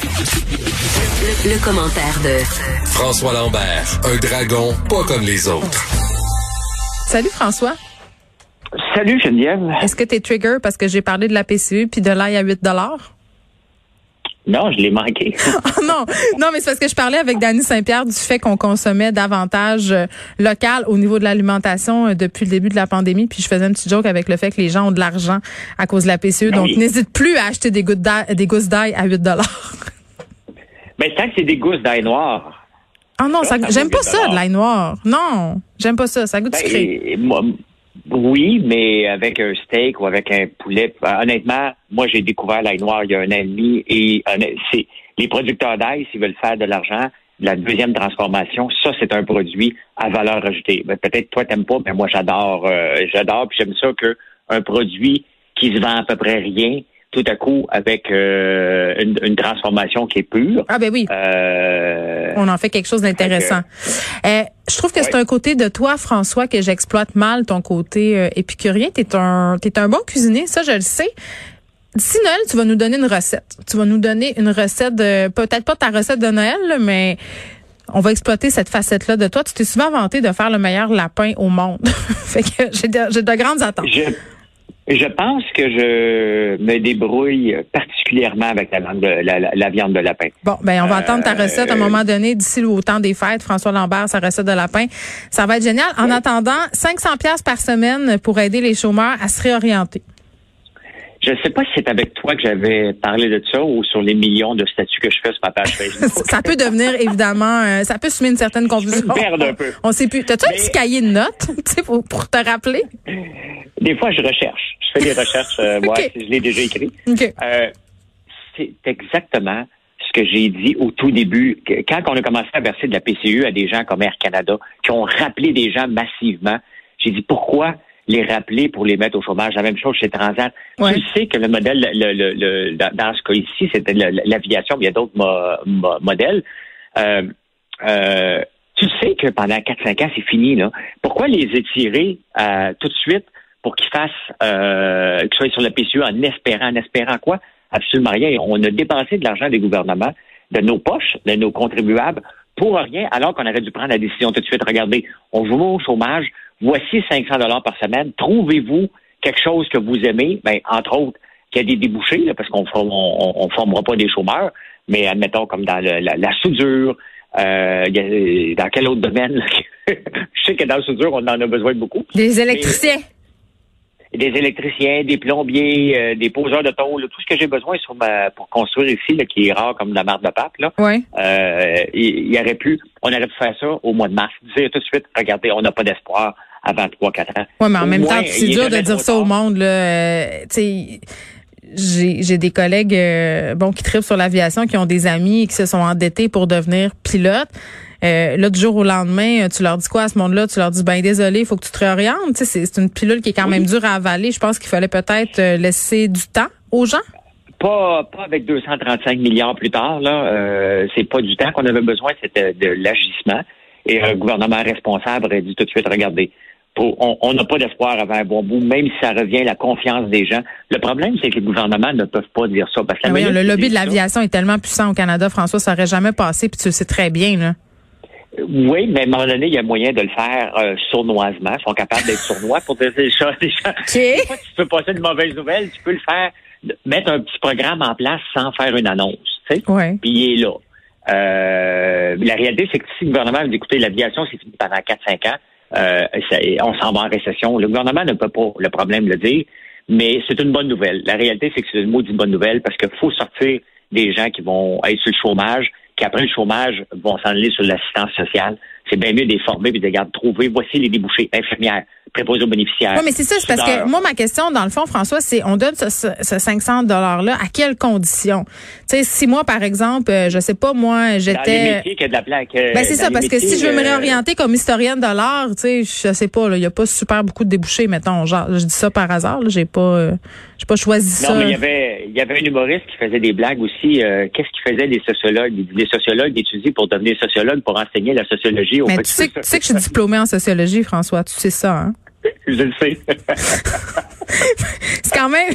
Le, commentaire de François Lambert, un dragon pas comme les autres. Salut François. Salut Geneviève. Est-ce que tu es trigger parce que j'ai parlé de la PCU puis de l'ail à 8 non, je l'ai manqué. oh non, non, mais c'est parce que je parlais avec Dany Saint-Pierre du fait qu'on consommait davantage euh, local au niveau de l'alimentation euh, depuis le début de la pandémie. Puis je faisais un petit joke avec le fait que les gens ont de l'argent à cause de la PCE. Ben donc, n'hésite plus à acheter des, des gousses d'ail à 8 dollars. Mais tant que c'est des gousses d'ail noir. Ah non, j'aime pas ça, de l'ail noir. Non, j'aime pas ça. Ça goûte ben, sucré. Oui, mais avec un steak ou avec un poulet. Euh, honnêtement, moi, j'ai découvert l'ail noir il y a un an et demi et c'est les producteurs d'ail, s'ils veulent faire de l'argent, la deuxième transformation, ça, c'est un produit à valeur ajoutée. Ben, peut-être toi, t'aimes pas, mais moi, j'adore. Euh, j'adore, puis j'aime ça qu'un produit qui se vend à peu près rien, tout à coup avec euh, une, transformation qui est pure. Ah ben oui. Euh, On en fait quelque chose d'intéressant. Euh, je trouve que c'est un côté de toi, François, que j'exploite mal, ton côté épicurien. T'es un, t'es un bon cuisinier, ça je le sais. D'ici Noël, tu vas nous donner une recette. Tu vas nous donner une recette de, peut-être pas ta recette de Noël, mais on va exploiter cette facette-là de toi. Tu t'es souvent vanté de faire le meilleur lapin au monde. fait que j'ai de, j'ai de grandes attentes. Je pense que je me débrouille particulièrement avec la viande de, la, viande de lapin. Bon, ben on va attendre ta recette à un euh, moment donné d'ici au temps des fêtes. François Lambert, sa recette de lapin, ça va être génial. En attendant, 500 pièces par semaine pour aider les chômeurs à se réorienter. Je ne sais pas si c'est avec toi que j'avais parlé de ça ou sur les millions de statuts que je fais sur ma page Facebook. ça peut devenir évidemment, euh, ça peut semer une certaine confusion. Je un peu. On sait plus. T'as-tu un petit cahier de notes pour, pour te rappeler? Des fois, je recherche. Je fais des recherches. Euh, moi, je l'ai déjà écrit. Euh, c'est exactement ce que j'ai dit au tout début. Quand on a commencé à verser de la PCU à des gens comme Air Canada, qui ont rappelé des gens massivement, j'ai dit pourquoi les rappeler pour les mettre au chômage. La même chose chez Transat. Tu sais que le modèle, le, dans ce cas ici, c'était l'aviation, mais il y a d'autres modèles. Euh, euh, tu sais que pendant 4-5 ans, c'est fini. Là. Pourquoi les étirer euh, tout de suite pour qu'ils fassent, euh, qu'ils soient sur la PCU en espérant, en espérant quoi? Absolument rien. On a dépensé de l'argent des gouvernements, de nos poches, de nos contribuables, pour rien, alors qu'on aurait dû prendre la décision tout de suite. Regardez, on joue au chômage, voici 500 dollars par semaine. Trouvez-vous quelque chose que vous aimez, ben, entre autres, qu'il y a des débouchés, là, parce qu'on on, formera pas des chômeurs, mais admettons comme dans la, soudure, euh, dans quel autre domaine? Je sais que dans la soudure, on en a besoin de beaucoup. Des électriciens des électriciens, des plombiers, euh, des poseurs de tôle, tout ce que j'ai besoin sur ma, pour construire ici, là, qui est rare comme la marque de pape, là. Euh, il, y aurait pu, on aurait pu faire ça au mois de mars. Dire tout de suite, regardez, on n'a pas d'espoir avant 3-4 ans. Oui, mais en même temps, c'est dur de dire ça au monde, là. Euh, tu sais, j'ai des collègues bon qui tripent sur l'aviation, qui ont des amis et qui se sont endettés pour devenir pilotes. Euh, là, du jour au lendemain, tu leur dis quoi à ce monde-là? Tu leur dis, ben désolé, il faut que tu te réorientes. c'est une pilule qui est quand même dure à avaler. Je pense qu'il fallait peut-être euh, laisser du temps aux gens. Pas, pas avec 235 milliards plus tard. Là, euh, c'est pas du temps qu'on avait besoin, c'était de l'agissement. Et un gouvernement responsable aurait dit tout de suite, regardez, on n'a pas d'espoir avant un bon bout, même si ça revient à la confiance des gens. Le problème, c'est que les gouvernements ne peuvent pas dire ça. Parce que oui, le lobby de l'aviation est tellement puissant au Canada, François, ça n'aurait jamais passé, puis tu le sais très bien. Là. Oui, mais à un moment donné, il y a moyen de le faire euh, sournoisement. Ils sont capables d'être sournois pour dire des choses. Des choses. tu peux passer une mauvaise nouvelle, tu peux le faire, mettre un petit programme en place sans faire une annonce. Tu sais? Puis il est là. Euh, la réalité, c'est que si le gouvernement veut écouter l'aviation, c'est fini pendant 4-5 ans, euh, on s'en va en récession. Le gouvernement ne peut pas le problème le dire, mais c'est une bonne nouvelle. La réalité, c'est que c'est une maudite bonne nouvelle parce qu'il faut sortir des gens qui vont être sur le chômage qui après le chômage vont s'en aller sur l'assistance sociale. C'est bien mieux de les former et de les trouver. Voici les débouchés infirmières, préposés aux bénéficiaires. Oui, mais c'est ça, c'est parce que moi, ma question, dans le fond, François, c'est on donne ce, ce 500 $-là à quelles conditions? Tu sais, si moi, par exemple, euh, je sais pas, moi, j'étais... Dans les métiers qu'il y a de la plaque. Euh, ben, c'est ça, parce que si je veux me euh, réorienter comme historienne de l'art, tu sais, je sais pas, il y a pas super beaucoup de débouchés, mettons. Genre, je dis ça par hasard, j'ai pas, j'ai pas choisi ça. Non, mais il y avait, il y avait un humoriste qui faisait des blagues aussi. Qu'est-ce qu'ils faisaient les sociologues? Les sociologues étudient pour devenir sociologue, pour enseigner la sociologie. Mais tu sais, tu sais que je suis diplômée en sociologie, François. Tu sais ça, hein? Je le sais. c'est quand même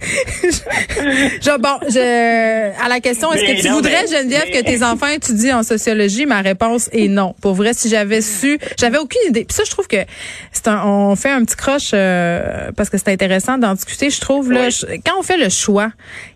je, bon, je, à la question, est-ce que tu voudrais, Geneviève, que tes enfants étudient en sociologie? Ma réponse est non. Pour vrai, si j'avais su, j'avais aucune idée. Puis ça, je trouve que c'est un, on fait un petit croche euh, parce que c'est intéressant d'en discuter. Je trouve là, quand on fait le choix,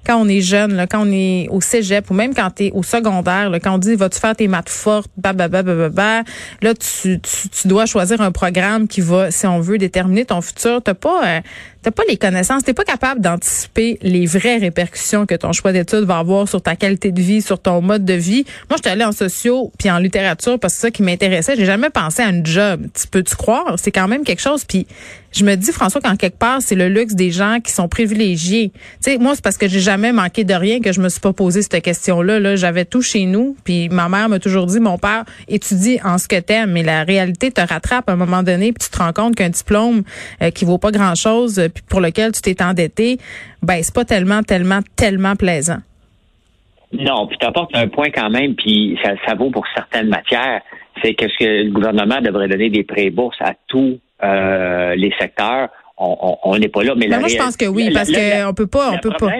quand on est jeune, là, quand on est au cégep ou même quand tu es au secondaire, là, quand on dit vas-tu faire tes maths fortes, bah, bah, bah, bah, bah, là, tu, tu, tu, dois choisir un programme qui va, si on veut, déterminer ton futur. T'as pas, euh, t'as pas les connaissances, t'es pas capable d'anticiper les vraies répercussions que ton choix d'études va avoir sur ta qualité de vie, sur ton mode de vie. Moi, je suis allée en sociaux puis en littérature parce que c'est ça qui m'intéressait. J'ai jamais pensé à un job. Tu peux-tu croire? C'est quand même quelque chose. Puis je me dis, François, qu'en quelque part, c'est le luxe des gens qui sont privilégiés. Tu sais, moi, c'est parce que j'ai jamais manqué de rien que je me suis pas posé cette question-là. Là, j'avais tout chez nous. Puis ma mère m'a toujours dit, mon père étudie en ce que t'aimes, mais la réalité te rattrape à un moment donné, puis tu te rends compte qu'un diplôme euh, qui vaut pas grand-chose, euh, puis pour lequel tu t'es endetté, ben c'est pas tellement, tellement, tellement plaisant. Non, puis tu apportes un point quand même, puis ça, vaut pour certaines matières. C'est que, ce que le gouvernement devrait donner des prêts-bourses à tous euh, les secteurs. On n'est pas là, mais, mais moi je pense que oui, parce qu'on peut pas, on peut pas.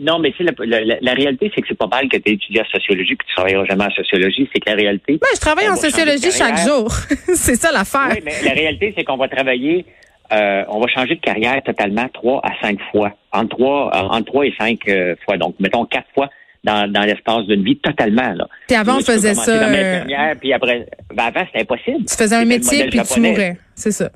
non, mais la, la, réalité, c'est que c'est pas mal que tu étudies en sociologie que tu travailleras jamais en sociologie. C'est que la réalité. Ben, je travaille en sociologie chaque jour. c'est ça l'affaire. Oui, mais la réalité, c'est qu'on va travailler euh, on va changer de carrière totalement trois à cinq fois, entre trois, entre trois et cinq euh, fois. Donc, mettons quatre fois dans, dans l'espace d'une vie totalement. Là. Puis avant, on faisait ça. Euh, puis après, ben avant, c'était impossible. Tu faisais un métier puis tu mourais. C'est ça.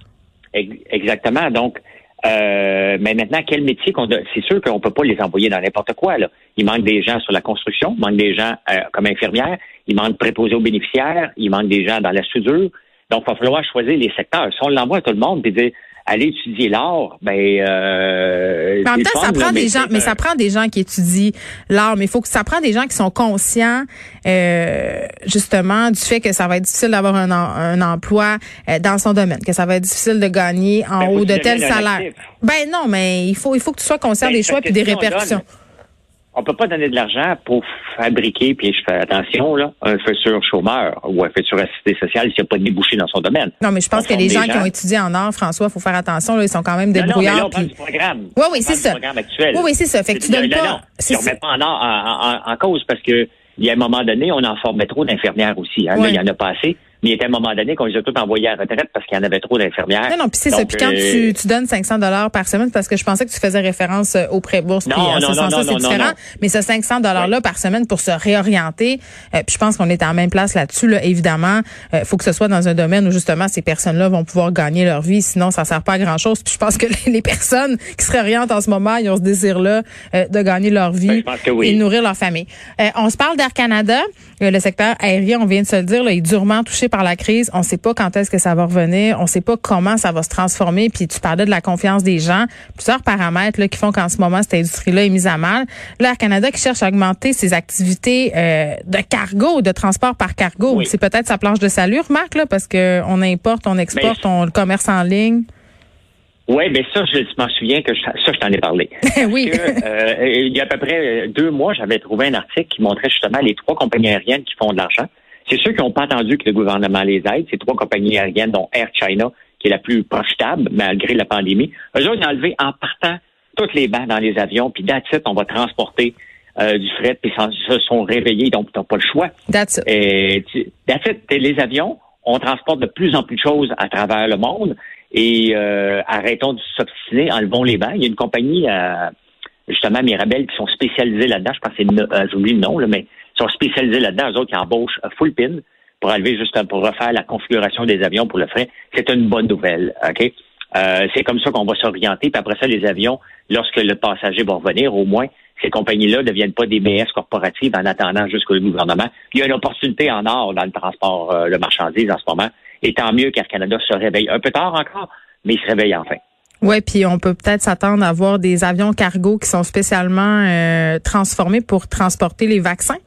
Exactement. Donc, euh, mais maintenant, quel métier qu'on C'est sûr qu'on peut pas les envoyer dans n'importe quoi. Là. Il manque des gens sur la construction, il manque des gens euh, comme infirmières, il manque préposés aux bénéficiaires, il manque des gens dans la soudure. Donc, il va falloir choisir les secteurs. Si on l'envoie à tout le monde, puis dire aller étudier l'art, ben euh, en même temps, ça prend des gens, mais ça prend des gens qui étudient l'art, mais il faut que ça prend des gens qui sont conscients euh, justement du fait que ça va être difficile d'avoir un, un, emploi euh, dans son domaine, que ça va être difficile de gagner en ben, haut de tel salaire. Ben non, mais il faut il faut que tu sois conscient ben, des choix puis des répercussions on peut pas donner de l'argent pour fabriquer, puis je fais attention, là, un futur chômeur ou un futur assisté social s'il n'y a pas de débouché dans son domaine. Non, mais je pense que les gens, qui ont étudié en art, François, il faut faire attention, là, ils sont quand même débrouillards. Non, non, mais là, on du programme. Oui, oui, c'est ça. Oui, oui, c'est ça. Fait que tu donnes pas. On ne met pas en art en, cause parce que il y a un moment donné, on en formait trop d'infirmières aussi. Hein, il y en a pas assez. Mais il y a un moment donné qu'on les a tous envoyés à la retraite parce qu'il y en avait trop d'infirmières. Non, non, puis c'est ça. Puis quand tu, euh, tu, donnes 500 dollars par semaine, parce que je pensais que tu faisais référence euh, au prêt bourse, non, non, ce sens-là, c'est différent. Mais ce 500 dollars là par semaine pour se réorienter, euh, puis je pense qu'on est en même place là-dessus. Là, évidemment, il faut que ce soit dans un domaine où justement ces personnes-là vont pouvoir gagner leur vie. Sinon, ça sert pas à grand-chose. Puis je pense que les, personnes qui se réorientent en ce moment, ils ont ce désir-là de gagner leur vie ben, et nourrir leur famille. on se parle d'Air Canada, le secteur aérien, on vient de se le dire, est durement touché par la crise. On sait pas quand est-ce que ça va revenir, on sait pas comment ça va se transformer. Puis tu parlais de la confiance des gens, plusieurs paramètres là, qui font qu'en ce moment cette industrie-là est mise à mal. L'Air Canada qui cherche à augmenter ses activités euh, de cargo, de transport par cargo, c'est peut-être sa planche de salut, Marc, là, parce que on importe, on exporte, on le commerce en ligne. Oui, mais ça, je m'en souviens que ça, je t'en ai parlé. oui. Euh, il y a à peu près deux mois, j'avais trouvé un article qui montrait justement les trois compagnies aériennes qui font de l'argent. C'est ceux qui n'ont pas attendu que le gouvernement les aide. C'est trois compagnies aériennes, dont Air China, qui est la plus profitable malgré la pandémie. Eux autres, ils ont enlevé en partant toutes les bancs dans les avions, puis that's on va transporter euh, du fret, puis ils se sont réveillés, donc ils n'ont pas le choix. That's it. Et, that's les avions, on transporte de plus en plus de choses à travers le monde, et euh, arrêtons de s'obstiner, enlevons les bancs. Il y a une compagnie, euh, justement, Mirabel, qui sont spécialisées là-dedans, je pense que c'est, euh, j'oublie le nom, là, mais sont spécialisés là-dedans, eux autres qui embauchent full pin pour enlever juste pour refaire la configuration des avions pour le frais. C'est une bonne nouvelle, OK? Euh, c'est comme ça qu'on va s'orienter. Puis après ça, les avions, lorsque le passager va revenir, au moins, ces compagnies-là ne deviennent pas des BS corporatives en attendant jusqu'au gouvernement. Il y a une opportunité en or dans le transport euh, de marchandises en ce moment. Et tant mieux qu'Air Canada se réveille. Un peu tard encore, mais il se réveille enfin. Oui, puis on peut peut-être s'attendre à voir des avions cargo qui sont spécialement euh, transformés pour transporter les vaccins.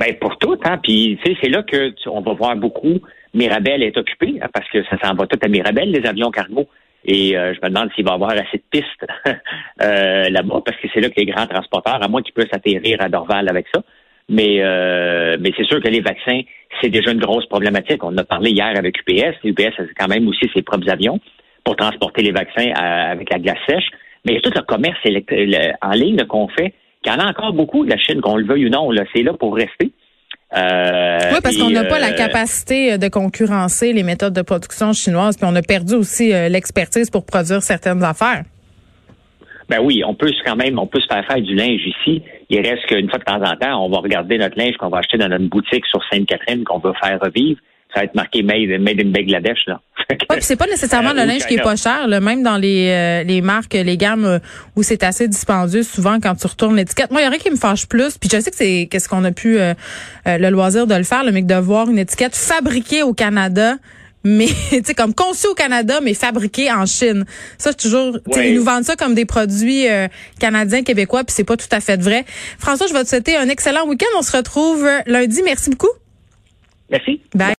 Ben pour tout, hein. Puis tu c'est là que on va voir beaucoup. Mirabel est occupé hein, parce que ça s'en va tout à Mirabel, les avions cargo. Et euh, je me demande s'il va y avoir assez de pistes euh, là-bas, parce que c'est là que les grands transporteurs, à moins qu'ils puissent atterrir à Dorval avec ça. Mais euh, mais c'est sûr que les vaccins, c'est déjà une grosse problématique. On a parlé hier avec UPS. UPS a quand même aussi ses propres avions pour transporter les vaccins avec la glace sèche. Mais il y a tout le commerce en ligne qu'on fait, qu'il y en a encore beaucoup, la Chine, qu'on le veuille ou non, là, c'est là pour rester. Euh, oui, parce qu'on n'a pas la capacité de concurrencer les méthodes de production chinoises, puis on a perdu aussi l'expertise pour produire certaines affaires. Ben oui, on peut quand même, on peut se faire faire du linge ici. Il reste qu'une fois de temps en temps, on va regarder notre linge qu'on va acheter dans notre boutique sur Sainte-Catherine qu'on veut faire revivre. Ça va être marqué Made, made in Bangladesh, là. Oui, c'est pas nécessairement le linge qui est pas cher, là, même dans les, euh, les marques, les gammes euh, où c'est assez dispendieux, souvent quand tu retournes l'étiquette. Moi, il y aurait qui me fâche plus, puis je sais que c'est qu'est-ce qu'on a pu euh, le loisir de le faire, le mec de voir une étiquette fabriquée au Canada mais tu sais comme conçu au Canada mais fabriqué en Chine. Ça c'est toujours ils nous vendent ça comme des produits euh, canadiens québécois puis c'est pas tout à fait vrai. François, je vais te souhaiter un excellent week-end. On se retrouve lundi. Merci beaucoup. Merci. Bye.